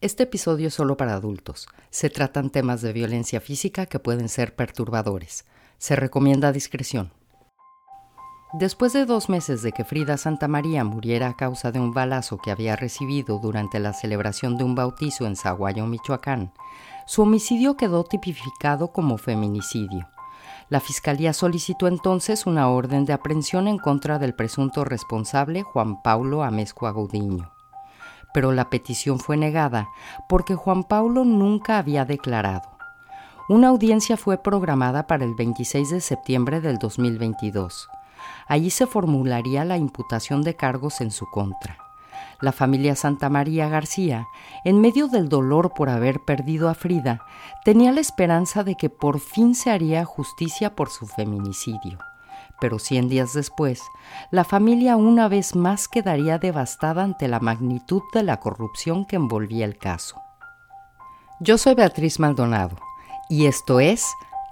Este episodio es solo para adultos. Se tratan temas de violencia física que pueden ser perturbadores. Se recomienda discreción. Después de dos meses de que Frida Santamaría muriera a causa de un balazo que había recibido durante la celebración de un bautizo en Zaguayo, Michoacán, su homicidio quedó tipificado como feminicidio. La Fiscalía solicitó entonces una orden de aprehensión en contra del presunto responsable Juan Paulo Amezcua Agudinho pero la petición fue negada porque Juan Paulo nunca había declarado. Una audiencia fue programada para el 26 de septiembre del 2022. Allí se formularía la imputación de cargos en su contra. La familia Santa María García, en medio del dolor por haber perdido a Frida, tenía la esperanza de que por fin se haría justicia por su feminicidio pero cien días después, la familia una vez más quedaría devastada ante la magnitud de la corrupción que envolvía el caso. Yo soy Beatriz Maldonado y esto es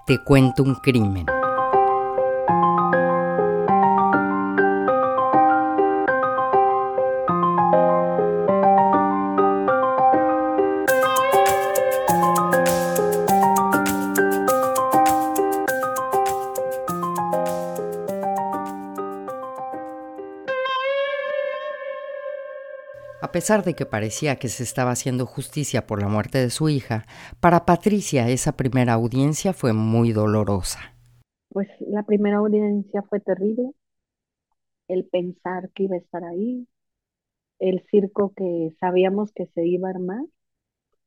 Te cuento un crimen. Pesar de que parecía que se estaba haciendo justicia por la muerte de su hija, para Patricia esa primera audiencia fue muy dolorosa. Pues la primera audiencia fue terrible, el pensar que iba a estar ahí, el circo que sabíamos que se iba a armar,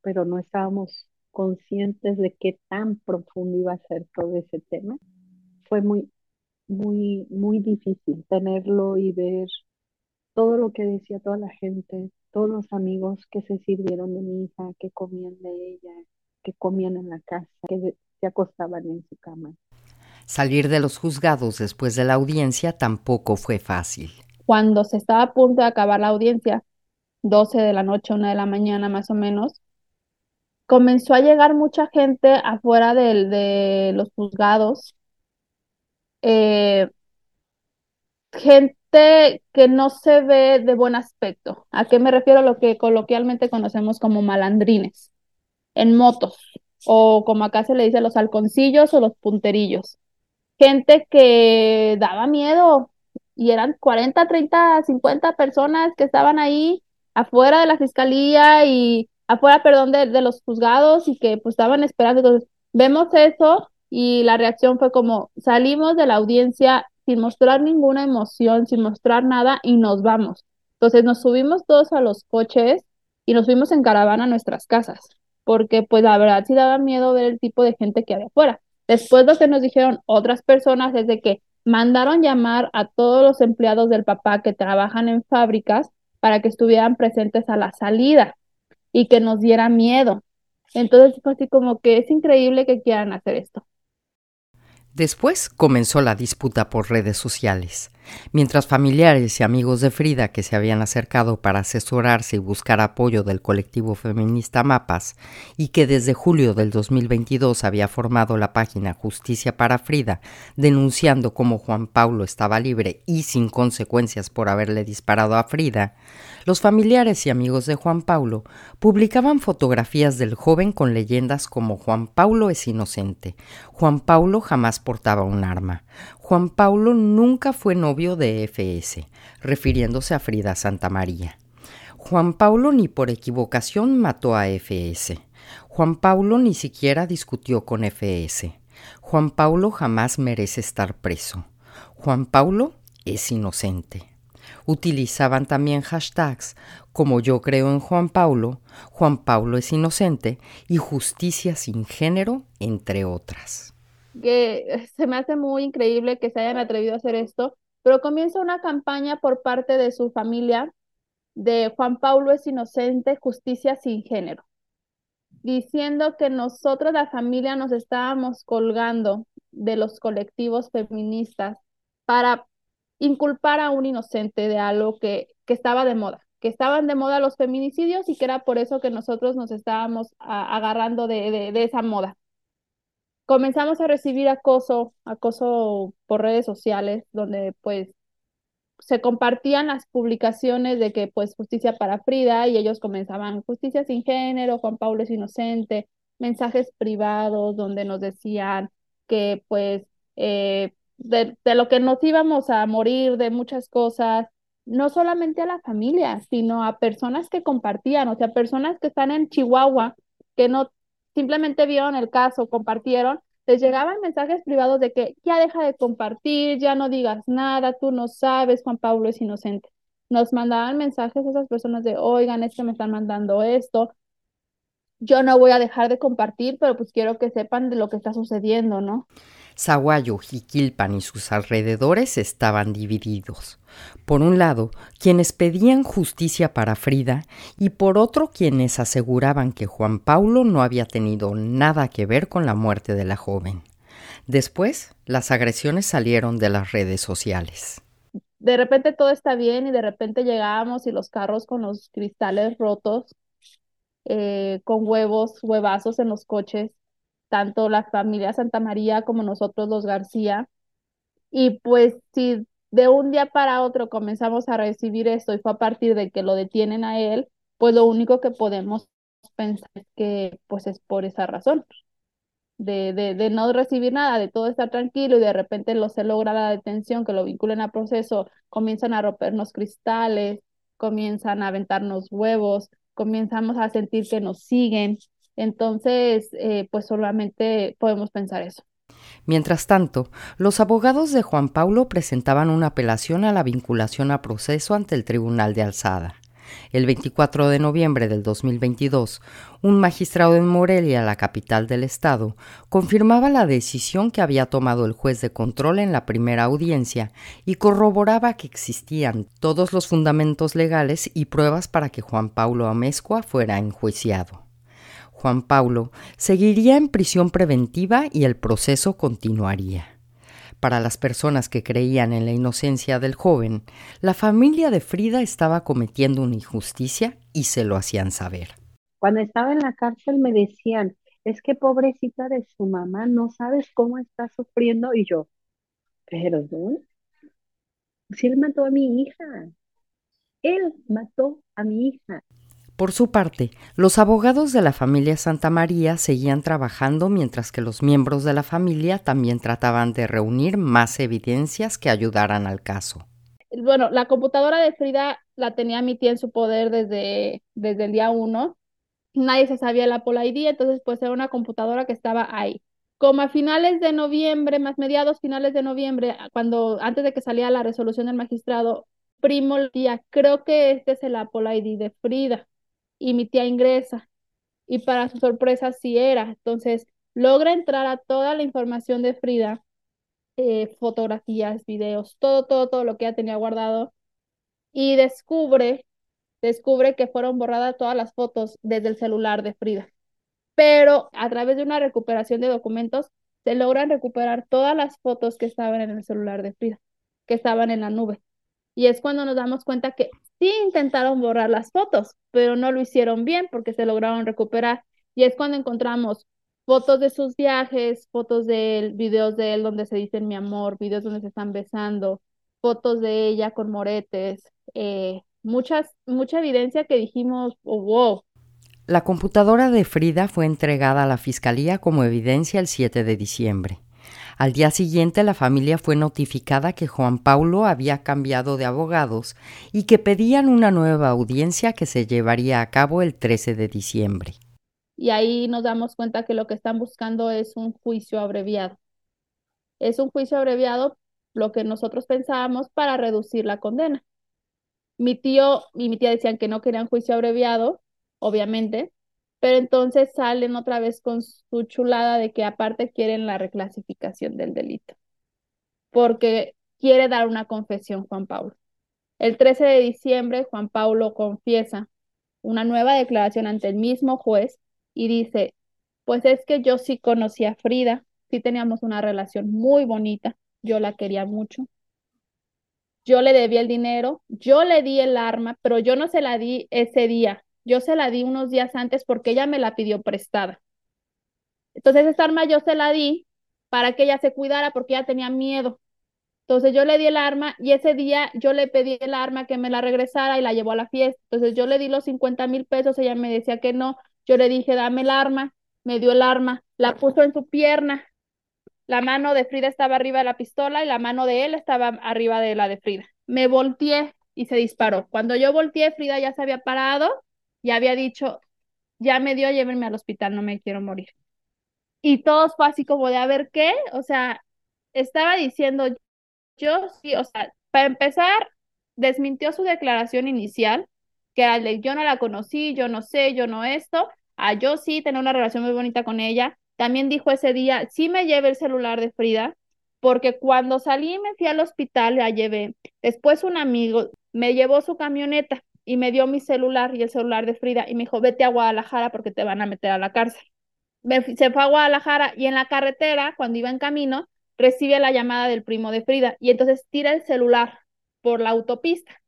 pero no estábamos conscientes de qué tan profundo iba a ser todo ese tema. Fue muy, muy, muy difícil tenerlo y ver todo lo que decía toda la gente, todos los amigos que se sirvieron de mi hija, que comían de ella, que comían en la casa, que se acostaban en su cama. Salir de los juzgados después de la audiencia tampoco fue fácil. Cuando se estaba a punto de acabar la audiencia, 12 de la noche, 1 de la mañana más o menos, comenzó a llegar mucha gente afuera de, los juzgados. Eh, gente que no se ve de buen aspecto. ¿A qué me refiero? Lo que coloquialmente conocemos como malandrines, en motos, o como acá se le dice los halconcillos o los punterillos. Gente que daba miedo y eran 40, 30, 50 personas que estaban ahí afuera de la fiscalía y afuera, perdón, de, de los juzgados y que pues estaban esperando. Entonces, vemos eso y la reacción fue como salimos de la audiencia sin mostrar ninguna emoción, sin mostrar nada y nos vamos. Entonces nos subimos todos a los coches y nos fuimos en caravana a nuestras casas, porque pues la verdad sí daba miedo ver el tipo de gente que había afuera. Después lo que nos dijeron otras personas es de que mandaron llamar a todos los empleados del papá que trabajan en fábricas para que estuvieran presentes a la salida y que nos diera miedo. Entonces fue así como que es increíble que quieran hacer esto. Después comenzó la disputa por redes sociales. Mientras familiares y amigos de Frida que se habían acercado para asesorarse y buscar apoyo del colectivo feminista Mapas y que desde julio del 2022 había formado la página Justicia para Frida, denunciando cómo Juan Paulo estaba libre y sin consecuencias por haberle disparado a Frida, los familiares y amigos de Juan Paulo publicaban fotografías del joven con leyendas como Juan Paulo es inocente, Juan Paulo jamás portaba un arma, Juan Paulo nunca fue novio de FS, refiriéndose a Frida Santa María. Juan Paulo ni por equivocación mató a FS. Juan Paulo ni siquiera discutió con FS. Juan Paulo jamás merece estar preso. Juan Paulo es inocente. Utilizaban también hashtags como yo creo en Juan Paulo, Juan Paulo es inocente y justicia sin género, entre otras. Que se me hace muy increíble que se hayan atrevido a hacer esto, pero comienza una campaña por parte de su familia de Juan Paulo es inocente, justicia sin género, diciendo que nosotros, la familia, nos estábamos colgando de los colectivos feministas para inculpar a un inocente de algo que, que estaba de moda, que estaban de moda los feminicidios y que era por eso que nosotros nos estábamos agarrando de, de, esa moda. Comenzamos a recibir acoso, acoso por redes sociales, donde pues se compartían las publicaciones de que pues justicia para Frida y ellos comenzaban justicia sin género, Juan Pablo es inocente, mensajes privados donde nos decían que pues eh, de, de, lo que nos íbamos a morir, de muchas cosas, no solamente a la familia, sino a personas que compartían, o sea, personas que están en Chihuahua, que no simplemente vieron el caso, compartieron, les llegaban mensajes privados de que ya deja de compartir, ya no digas nada, tú no sabes, Juan Pablo es inocente. Nos mandaban mensajes esas personas de, oigan, es que me están mandando esto, yo no voy a dejar de compartir, pero pues quiero que sepan de lo que está sucediendo, ¿no? Zaguayo, Jiquilpan y sus alrededores estaban divididos. Por un lado, quienes pedían justicia para Frida y por otro quienes aseguraban que Juan Paulo no había tenido nada que ver con la muerte de la joven. Después, las agresiones salieron de las redes sociales. De repente todo está bien y de repente llegábamos y los carros con los cristales rotos eh, con huevos, huevazos en los coches, tanto la familia Santa María como nosotros los García. Y pues si de un día para otro comenzamos a recibir esto y fue a partir de que lo detienen a él, pues lo único que podemos pensar es que pues es por esa razón. De, de, de, no recibir nada, de todo estar tranquilo y de repente lo se logra la detención, que lo vinculen a proceso, comienzan a rompernos cristales, comienzan a aventarnos huevos, comenzamos a sentir que nos siguen. Entonces, eh, pues solamente podemos pensar eso. Mientras tanto, los abogados de Juan Paulo presentaban una apelación a la vinculación a proceso ante el Tribunal de Alzada. El 24 de noviembre del 2022, un magistrado en Morelia, la capital del estado, confirmaba la decisión que había tomado el juez de control en la primera audiencia y corroboraba que existían todos los fundamentos legales y pruebas para que Juan Paulo Amezcua fuera enjuiciado. Juan Paulo seguiría en prisión preventiva y el proceso continuaría. Para las personas que creían en la inocencia del joven, la familia de Frida estaba cometiendo una injusticia y se lo hacían saber. Cuando estaba en la cárcel me decían, es que pobrecita de su mamá, no sabes cómo está sufriendo. Y yo, pero si él mató a mi hija, él mató a mi hija. Por su parte, los abogados de la familia Santa María seguían trabajando mientras que los miembros de la familia también trataban de reunir más evidencias que ayudaran al caso. Bueno, la computadora de Frida la tenía mi tía en su poder desde, desde el día uno. Nadie se sabía el Apple ID, entonces pues era una computadora que estaba ahí. Como a finales de noviembre, más mediados finales de noviembre, cuando antes de que salía la resolución del magistrado, primo día, creo que este es el Apple ID de Frida y mi tía ingresa. Y para su sorpresa sí era. Entonces logra entrar a toda la información de Frida, eh, fotografías, videos, todo, todo, todo lo que ella tenía guardado. Y descubre, descubre que fueron borradas todas las fotos desde el celular de Frida. Pero a través de una recuperación de documentos, se logran recuperar todas las fotos que estaban en el celular de Frida, que estaban en la nube. Y es cuando nos damos cuenta que sí intentaron borrar las fotos, pero no lo hicieron bien porque se lograron recuperar. Y es cuando encontramos fotos de sus viajes, fotos de él, videos de él donde se dicen mi amor, videos donde se están besando, fotos de ella con moretes, eh, muchas, mucha evidencia que dijimos, oh, wow. La computadora de Frida fue entregada a la Fiscalía como evidencia el 7 de diciembre. Al día siguiente la familia fue notificada que Juan Paulo había cambiado de abogados y que pedían una nueva audiencia que se llevaría a cabo el 13 de diciembre. Y ahí nos damos cuenta que lo que están buscando es un juicio abreviado. Es un juicio abreviado lo que nosotros pensábamos para reducir la condena. Mi tío y mi tía decían que no querían juicio abreviado, obviamente, pero entonces salen otra vez con su chulada de que aparte quieren la reclasificación del delito, porque quiere dar una confesión Juan Pablo. El 13 de diciembre, Juan Pablo confiesa una nueva declaración ante el mismo juez y dice, pues es que yo sí conocí a Frida, sí teníamos una relación muy bonita, yo la quería mucho. Yo le debía el dinero, yo le di el arma, pero yo no se la di ese día, yo se la di unos días antes porque ella me la pidió prestada. Entonces esta arma yo se la di para que ella se cuidara porque ella tenía miedo. Entonces yo le di el arma y ese día yo le pedí el arma que me la regresara y la llevó a la fiesta. Entonces yo le di los 50 mil pesos, ella me decía que no. Yo le dije, dame el arma, me dio el arma, la puso en su pierna. La mano de Frida estaba arriba de la pistola y la mano de él estaba arriba de la de Frida. Me volteé y se disparó. Cuando yo volteé, Frida ya se había parado y había dicho, ya me dio, llévenme al hospital, no me quiero morir. Y todos fue así como de, a ver qué, o sea, estaba diciendo, yo sí, o sea, para empezar, desmintió su declaración inicial, que era yo no la conocí, yo no sé, yo no esto, a yo sí tenía una relación muy bonita con ella. También dijo ese día, sí me llevé el celular de Frida, porque cuando salí me fui al hospital, la llevé. Después un amigo me llevó su camioneta y me dio mi celular y el celular de Frida y me dijo, vete a Guadalajara porque te van a meter a la cárcel. se fue a Guadalajara y en la carretera, cuando iba en camino, recibe la llamada del primo de Frida y entonces tira el celular por la autopista.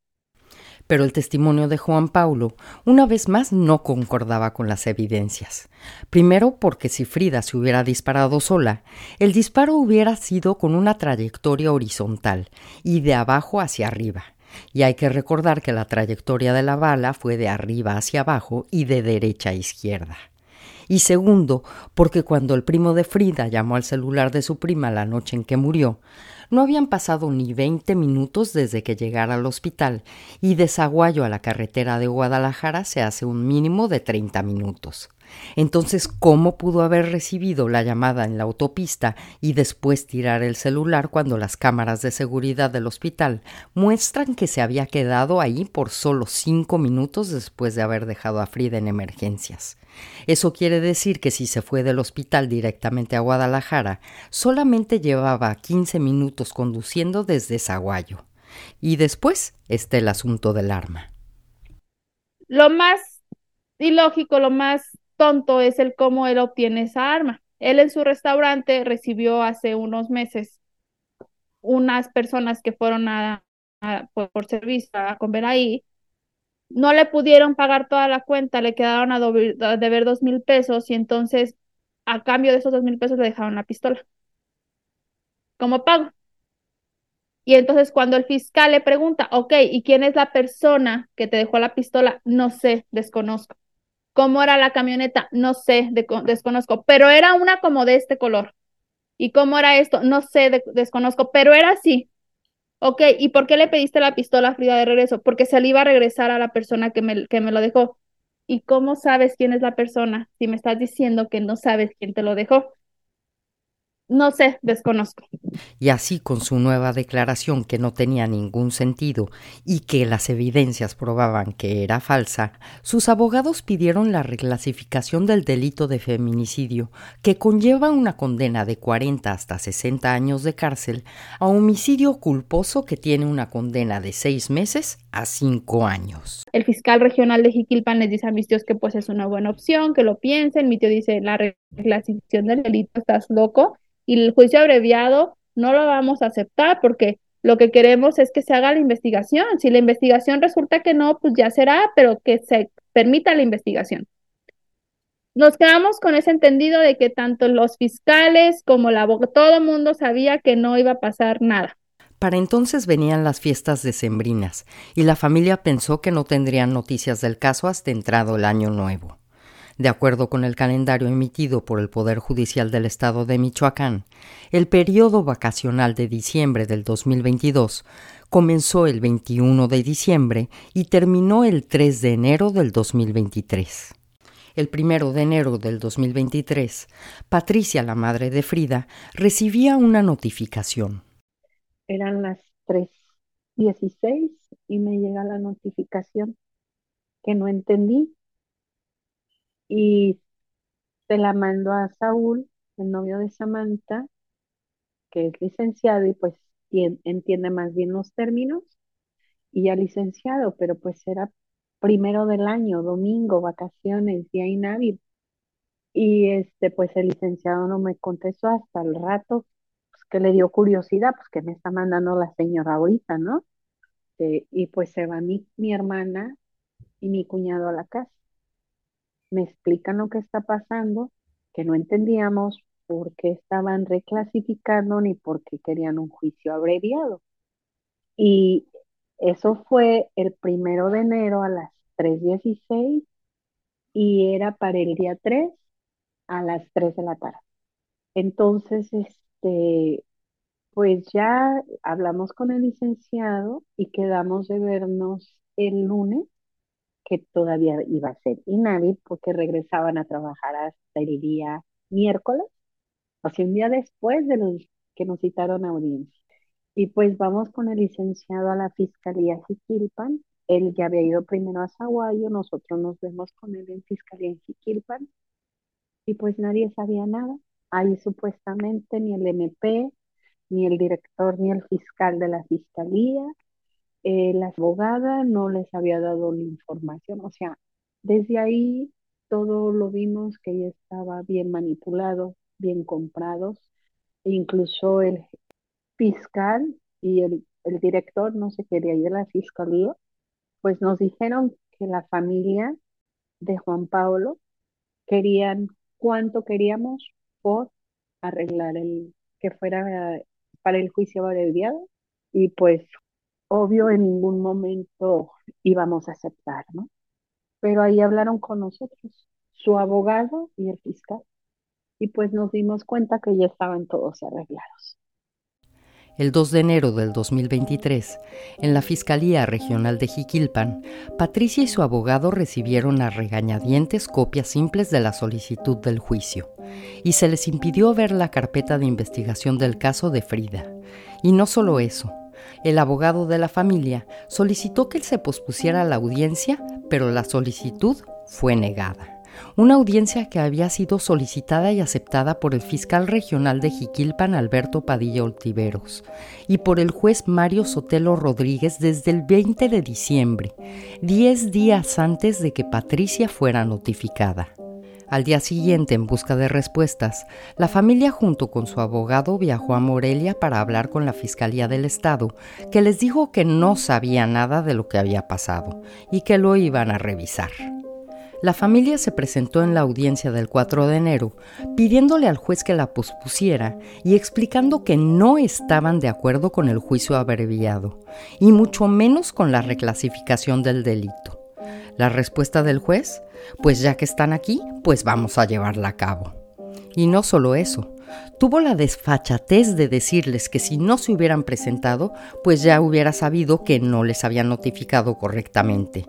Pero el testimonio de Juan Paulo una vez más no concordaba con las evidencias. Primero porque si Frida se hubiera disparado sola, el disparo hubiera sido con una trayectoria horizontal y de abajo hacia arriba. Y hay que recordar que la trayectoria de la bala fue de arriba hacia abajo y de derecha a izquierda y segundo, porque cuando el primo de Frida llamó al celular de su prima la noche en que murió, no habían pasado ni veinte minutos desde que llegara al hospital y de Zaguayo a la carretera de Guadalajara se hace un mínimo de treinta minutos. Entonces, ¿cómo pudo haber recibido la llamada en la autopista y después tirar el celular cuando las cámaras de seguridad del hospital muestran que se había quedado ahí por solo cinco minutos después de haber dejado a Frida en emergencias? Eso quiere decir que si se fue del hospital directamente a Guadalajara, solamente llevaba quince minutos conduciendo desde Zaguayo. Y después está el asunto del arma. Lo más ilógico, lo más tonto es el cómo él obtiene esa arma. Él en su restaurante recibió hace unos meses unas personas que fueron a, por, servicio a comer ahí, no le pudieron pagar toda la cuenta, le quedaron a, deber dos mil pesos y entonces a cambio de esos dos mil pesos le dejaron la pistola como pago. Y entonces cuando el fiscal le pregunta, ok, ¿y quién es la persona que te dejó la pistola? No sé, desconozco. ¿Cómo era la camioneta? No sé, desconozco, pero era una como de este color. ¿Y cómo era esto? No sé, desconozco, pero era así. Ok, ¿y por qué le pediste la pistola a Frida de regreso? Porque se le iba a regresar a la persona que me, que me lo dejó. ¿Y cómo sabes quién es la persona si me estás diciendo que no sabes quién te lo dejó? No sé, desconozco. Y así con su nueva declaración que no tenía ningún sentido y que las evidencias probaban que era falsa, sus abogados pidieron la reclasificación del delito de feminicidio, que conlleva una condena de 40 hasta 60 años de cárcel, a homicidio culposo que tiene una condena de 6 meses a 5 años. El fiscal regional de Jiquilpan les dice a mis tíos que pues es una buena opción, que lo piensen. Mi tío dice, la reclasificación del delito, estás loco y el juicio abreviado no lo vamos a aceptar porque lo que queremos es que se haga la investigación. Si la investigación resulta que no, pues ya será, pero que se permita la investigación. Nos quedamos con ese entendido de que tanto los fiscales como la todo el mundo sabía que no iba a pasar nada. Para entonces venían las fiestas decembrinas y la familia pensó que no tendrían noticias del caso hasta entrado el año nuevo. De acuerdo con el calendario emitido por el Poder Judicial del Estado de Michoacán, el periodo vacacional de diciembre del 2022 comenzó el 21 de diciembre y terminó el 3 de enero del 2023. El primero de enero del 2023, Patricia, la madre de Frida, recibía una notificación. Eran las 3.16 y me llega la notificación que no entendí y se la mandó a Saúl, el novio de Samantha, que es licenciado y pues entiende más bien los términos, y ya licenciado, pero pues era primero del año, domingo, vacaciones, día inhábil. Y este, pues el licenciado no me contestó hasta el rato, pues que le dio curiosidad, pues que me está mandando la señora ahorita, ¿no? Eh, y pues se va mi, mi hermana y mi cuñado a la casa me explican lo que está pasando, que no entendíamos, porque estaban reclasificando ni porque querían un juicio abreviado. Y eso fue el primero de enero a las 3.16 y era para el día 3 a las 3 de la tarde. Entonces, este, pues ya hablamos con el licenciado y quedamos de vernos el lunes, que todavía iba a ser inhábil porque regresaban a trabajar hasta el día miércoles, o sea, un día después de los que nos citaron a audiencia. Y pues vamos con el licenciado a la Fiscalía Jiquilpan. Él ya había ido primero a Zaguayo, nosotros nos vemos con él en Fiscalía en Jiquilpan. Y pues nadie sabía nada. Ahí supuestamente ni el MP, ni el director, ni el fiscal de la Fiscalía, eh, la abogada no les había dado la información. O sea, desde ahí todo lo vimos que ya estaba bien manipulado, bien comprados. E incluso el, fiscal y el, director no se quería ir a la fiscalía, pues nos dijeron que la familia de Juan Pablo querían cuánto queríamos por arreglar el que fuera para el juicio abreviado y pues obvio en ningún momento íbamos a aceptar, ¿no? Pero ahí hablaron con nosotros, su abogado y el fiscal, y pues nos dimos cuenta que ya estaban todos arreglados. El 2 de enero del 2023, en la Fiscalía Regional de Jiquilpan, Patricia y su abogado recibieron a regañadientes copias simples de la solicitud del juicio y se les impidió ver la carpeta de investigación del caso de Frida. Y no solo eso, el abogado de la familia solicitó que se pospusiera la audiencia, pero la solicitud fue negada una audiencia que había sido solicitada y aceptada por el fiscal regional de Jiquilpan Alberto Padilla Oltiveros y por el juez Mario Sotelo Rodríguez desde el 20 de diciembre, diez días antes de que Patricia fuera notificada. Al día siguiente, en busca de respuestas, la familia junto con su abogado viajó a Morelia para hablar con la Fiscalía del Estado, que les dijo que no sabía nada de lo que había pasado y que lo iban a revisar. La familia se presentó en la audiencia del 4 de enero pidiéndole al juez que la pospusiera y explicando que no estaban de acuerdo con el juicio abreviado y mucho menos con la reclasificación del delito. La respuesta del juez, pues ya que están aquí, pues vamos a llevarla a cabo. Y no solo eso, tuvo la desfachatez de decirles que si no se hubieran presentado, pues ya hubiera sabido que no les habían notificado correctamente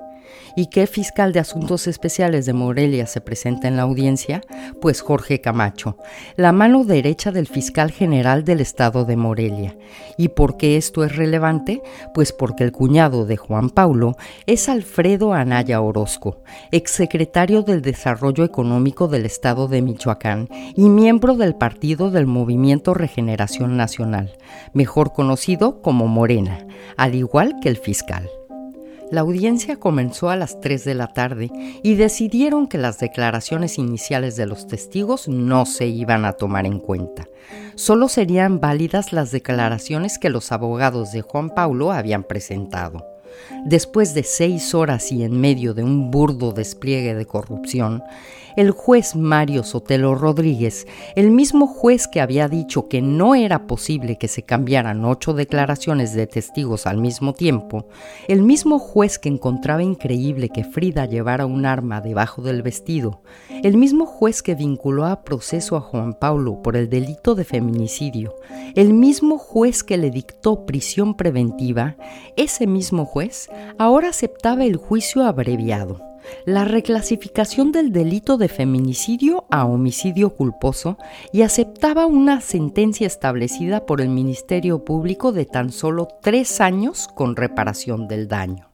¿Y qué fiscal de Asuntos Especiales de Morelia se presenta en la audiencia? Pues Jorge Camacho, la mano derecha del fiscal general del estado de Morelia. ¿Y por qué esto es relevante? Pues porque el cuñado de Juan Paulo es Alfredo Anaya Orozco, exsecretario del Desarrollo Económico del estado de Michoacán y miembro del Partido del Movimiento Regeneración Nacional, mejor conocido como Morena, al igual que el fiscal. La audiencia comenzó a las 3 de la tarde y decidieron que las declaraciones iniciales de los testigos no se iban a tomar en cuenta. Solo serían válidas las declaraciones que los abogados de Juan Paulo habían presentado. Después de seis horas y en medio de un burdo despliegue de corrupción, el juez Mario Sotelo Rodríguez, el mismo juez que había dicho que no era posible que se cambiaran ocho declaraciones de testigos al mismo tiempo, el mismo juez que encontraba increíble que Frida llevara un arma debajo del vestido, el mismo juez que vinculó a proceso a Juan Paulo por el delito de feminicidio, el mismo juez que le dictó prisión preventiva, ese mismo juez ahora aceptaba el juicio abreviado la reclasificación del delito de feminicidio a homicidio culposo y aceptaba una sentencia establecida por el Ministerio Público de tan solo tres años con reparación del daño.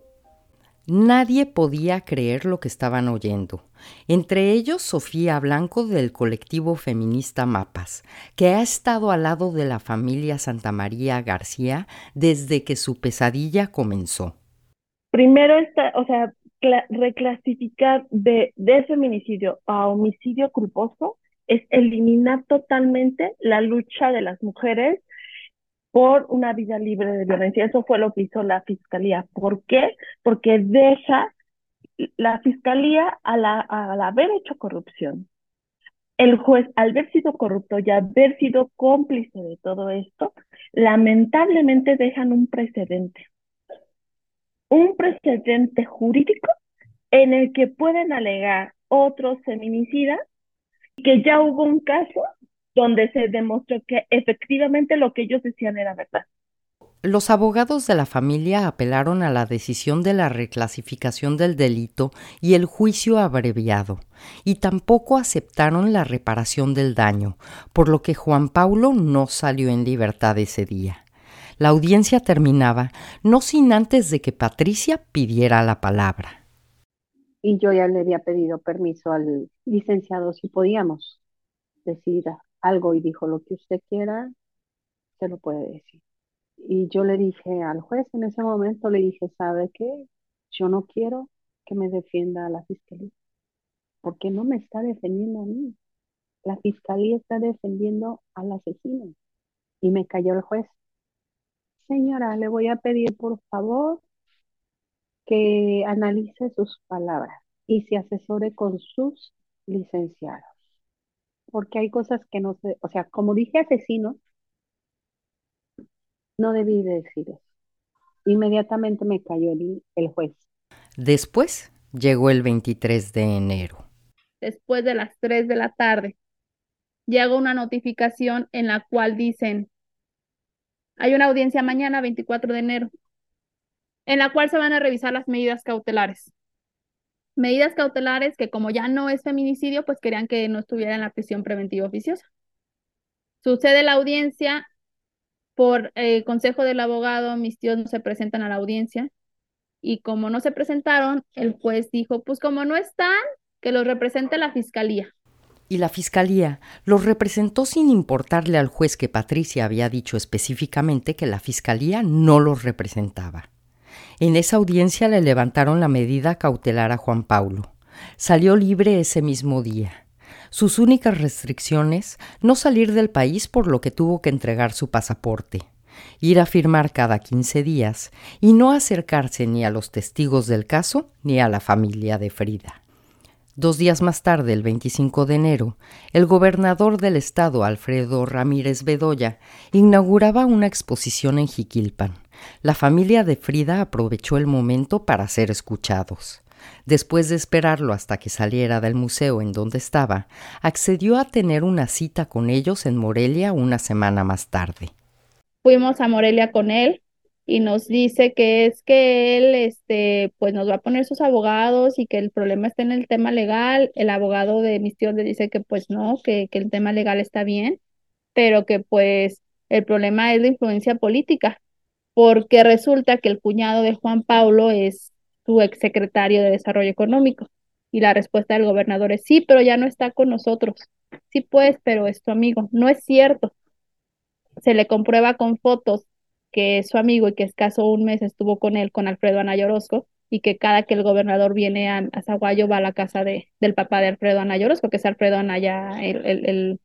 Nadie podía creer lo que estaban oyendo, entre ellos Sofía Blanco del colectivo feminista Mapas, que ha estado al lado de la familia Santa María García desde que su pesadilla comenzó. Primero, está, o sea, reclasificar de, de feminicidio a homicidio culposo es eliminar totalmente la lucha de las mujeres por una vida libre de violencia. Eso fue lo que hizo la fiscalía. ¿Por qué? Porque deja la fiscalía al haber hecho corrupción, el juez, al haber sido corrupto y haber sido cómplice de todo esto, lamentablemente dejan un precedente. Un precedente jurídico en el que pueden alegar otros feminicidas, que ya hubo un caso donde se demostró que efectivamente lo que ellos decían era verdad. Los abogados de la familia apelaron a la decisión de la reclasificación del delito y el juicio abreviado, y tampoco aceptaron la reparación del daño, por lo que Juan Paulo no salió en libertad ese día. La audiencia terminaba no sin antes de que Patricia pidiera la palabra. Y yo ya le había pedido permiso al licenciado si podíamos decir algo y dijo lo que usted quiera, se lo puede decir. Y yo le dije al juez en ese momento, le dije, ¿sabe qué? Yo no quiero que me defienda a la fiscalía, porque no me está defendiendo a mí. La fiscalía está defendiendo al asesino. Y me cayó el juez. Señora, le voy a pedir por favor que analice sus palabras y se asesore con sus licenciados. Porque hay cosas que no se, o sea, como dije asesino, no debí decir eso. Inmediatamente me cayó el, el juez. Después llegó el 23 de enero. Después de las 3 de la tarde, llega una notificación en la cual dicen, hay una audiencia mañana, 24 de enero, en la cual se van a revisar las medidas cautelares. Medidas cautelares que como ya no es feminicidio, pues querían que no estuviera en la prisión preventiva oficiosa. Sucede la audiencia, por eh, consejo del abogado, mis tíos no se presentan a la audiencia y como no se presentaron, el juez dijo, pues como no están, que los represente la fiscalía. Y la fiscalía los representó sin importarle al juez que Patricia había dicho específicamente que la fiscalía no los representaba. En esa audiencia le levantaron la medida cautelar a Juan Paulo. Salió libre ese mismo día. Sus únicas restricciones, no salir del país por lo que tuvo que entregar su pasaporte, ir a firmar cada 15 días y no acercarse ni a los testigos del caso ni a la familia de Frida. Dos días más tarde, el 25 de enero, el gobernador del estado, Alfredo Ramírez Bedoya, inauguraba una exposición en Jiquilpan. La familia de Frida aprovechó el momento para ser escuchados. Después de esperarlo hasta que saliera del museo en donde estaba, accedió a tener una cita con ellos en Morelia una semana más tarde. Fuimos a Morelia con él y nos dice que es que él este pues nos va a poner sus abogados y que el problema está en el tema legal. El abogado de mis tíos le dice que pues no, que, que el tema legal está bien, pero que pues el problema es la influencia política, porque resulta que el cuñado de Juan Pablo es su exsecretario de Desarrollo Económico. Y la respuesta del gobernador es sí, pero ya no está con nosotros. Sí, pues, pero es tu amigo. No es cierto. Se le comprueba con fotos que es su amigo y que escaso un mes estuvo con él, con Alfredo Anaya Orozco, y que cada que el gobernador viene a, a va a la casa de, del papá de Alfredo Anaya Orozco, que es Alfredo Anaya, el, el, el,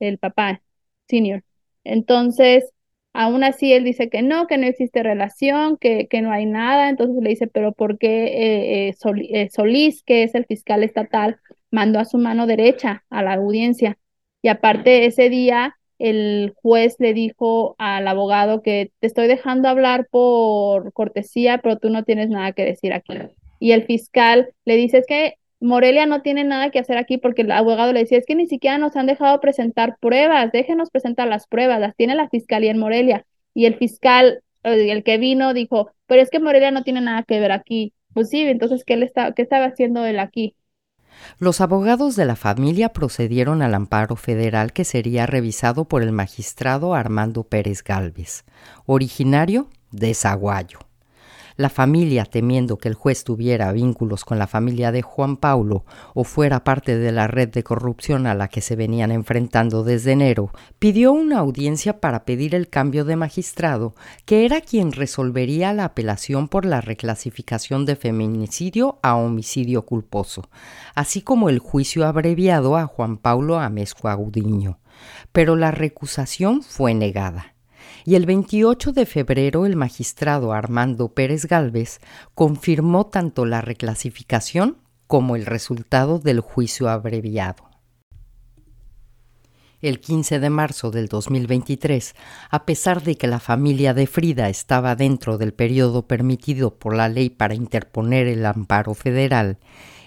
el papá senior. Entonces, Aún así, él dice que no, que no existe relación, que, que no hay nada. Entonces le dice, pero ¿por qué eh, eh, eh, Solís, que es el fiscal estatal, mandó a su mano derecha a la audiencia? Y aparte, ese día el juez le dijo al abogado que te estoy dejando hablar por cortesía, pero tú no tienes nada que decir aquí. Y el fiscal le dice, es que Morelia no tiene nada que hacer aquí porque el abogado le decía, es que ni siquiera nos han dejado presentar pruebas, déjenos presentar las pruebas, las tiene la fiscalía en Morelia. Y el fiscal, eh, el que vino, dijo, pero es que Morelia no tiene nada que ver aquí. Pues sí, entonces, ¿qué, le está, qué estaba haciendo él aquí? Los abogados de la familia procedieron al amparo federal que sería revisado por el magistrado Armando Pérez Galvez, originario de Zaguayo. La familia, temiendo que el juez tuviera vínculos con la familia de Juan Paulo o fuera parte de la red de corrupción a la que se venían enfrentando desde enero, pidió una audiencia para pedir el cambio de magistrado, que era quien resolvería la apelación por la reclasificación de feminicidio a homicidio culposo, así como el juicio abreviado a Juan Paulo Amezcua Gudiño. Pero la recusación fue negada y el 28 de febrero el magistrado Armando Pérez Gálvez confirmó tanto la reclasificación como el resultado del juicio abreviado. el 15 de marzo del 2023, a pesar de que la familia de Frida estaba dentro del periodo permitido por la ley para interponer el amparo federal,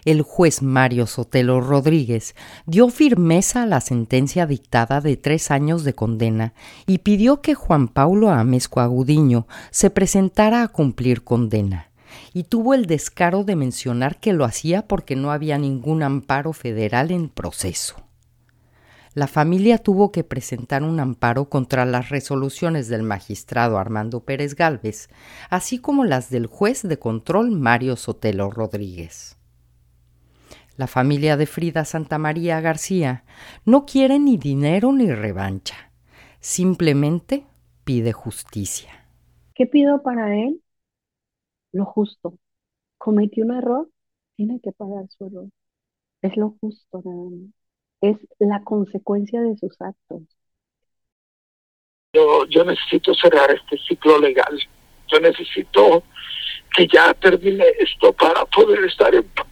el juez Mario Sotelo Rodríguez dio firmeza a la sentencia dictada de tres años de condena y pidió que Juan Paulo Amezco Agudiño se presentara a cumplir condena y tuvo el descaro de mencionar que lo hacía porque no había ningún amparo federal en proceso la familia tuvo que presentar un amparo contra las resoluciones del magistrado Armando Pérez Gálvez, así como las del juez de control Mario Sotelo Rodríguez. La familia de Frida Santa María García no quiere ni dinero ni revancha, simplemente pide justicia. ¿Qué pido para él? Lo justo. Cometió un error, tiene que pagar su error. Es lo justo nada más es la consecuencia de sus actos. Yo, yo necesito cerrar este ciclo legal. Yo necesito que ya termine esto para poder estar en paz.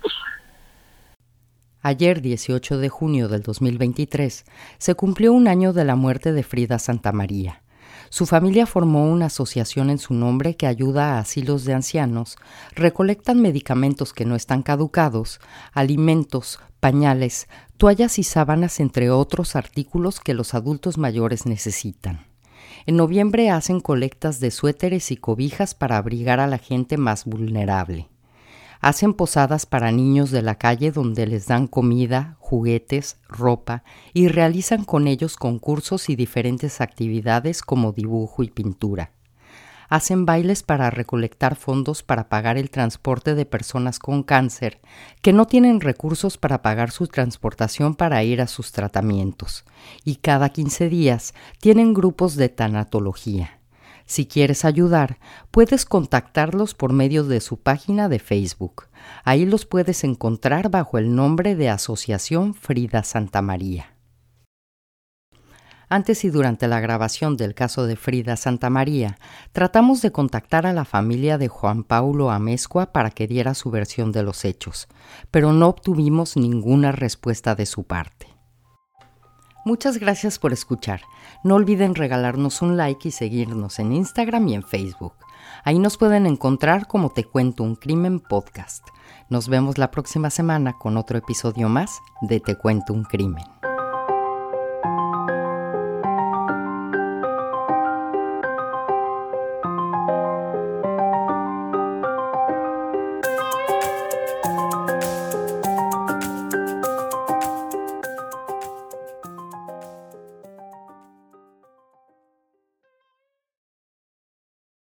Ayer, 18 de junio del 2023, se cumplió un año de la muerte de Frida Santa María. Su familia formó una asociación en su nombre que ayuda a asilos de ancianos, recolectan medicamentos que no están caducados, alimentos, pañales, toallas y sábanas, entre otros artículos que los adultos mayores necesitan. En noviembre hacen colectas de suéteres y cobijas para abrigar a la gente más vulnerable. Hacen posadas para niños de la calle donde les dan comida, juguetes, ropa y realizan con ellos concursos y diferentes actividades como dibujo y pintura hacen bailes para recolectar fondos para pagar el transporte de personas con cáncer que no tienen recursos para pagar su transportación para ir a sus tratamientos. Y cada 15 días tienen grupos de tanatología. Si quieres ayudar, puedes contactarlos por medio de su página de Facebook. Ahí los puedes encontrar bajo el nombre de Asociación Frida Santa María. Antes y durante la grabación del caso de Frida Santa María, tratamos de contactar a la familia de Juan Paulo Amezcua para que diera su versión de los hechos, pero no obtuvimos ninguna respuesta de su parte. Muchas gracias por escuchar. No olviden regalarnos un like y seguirnos en Instagram y en Facebook. Ahí nos pueden encontrar como Te Cuento un Crimen Podcast. Nos vemos la próxima semana con otro episodio más de Te Cuento un Crimen.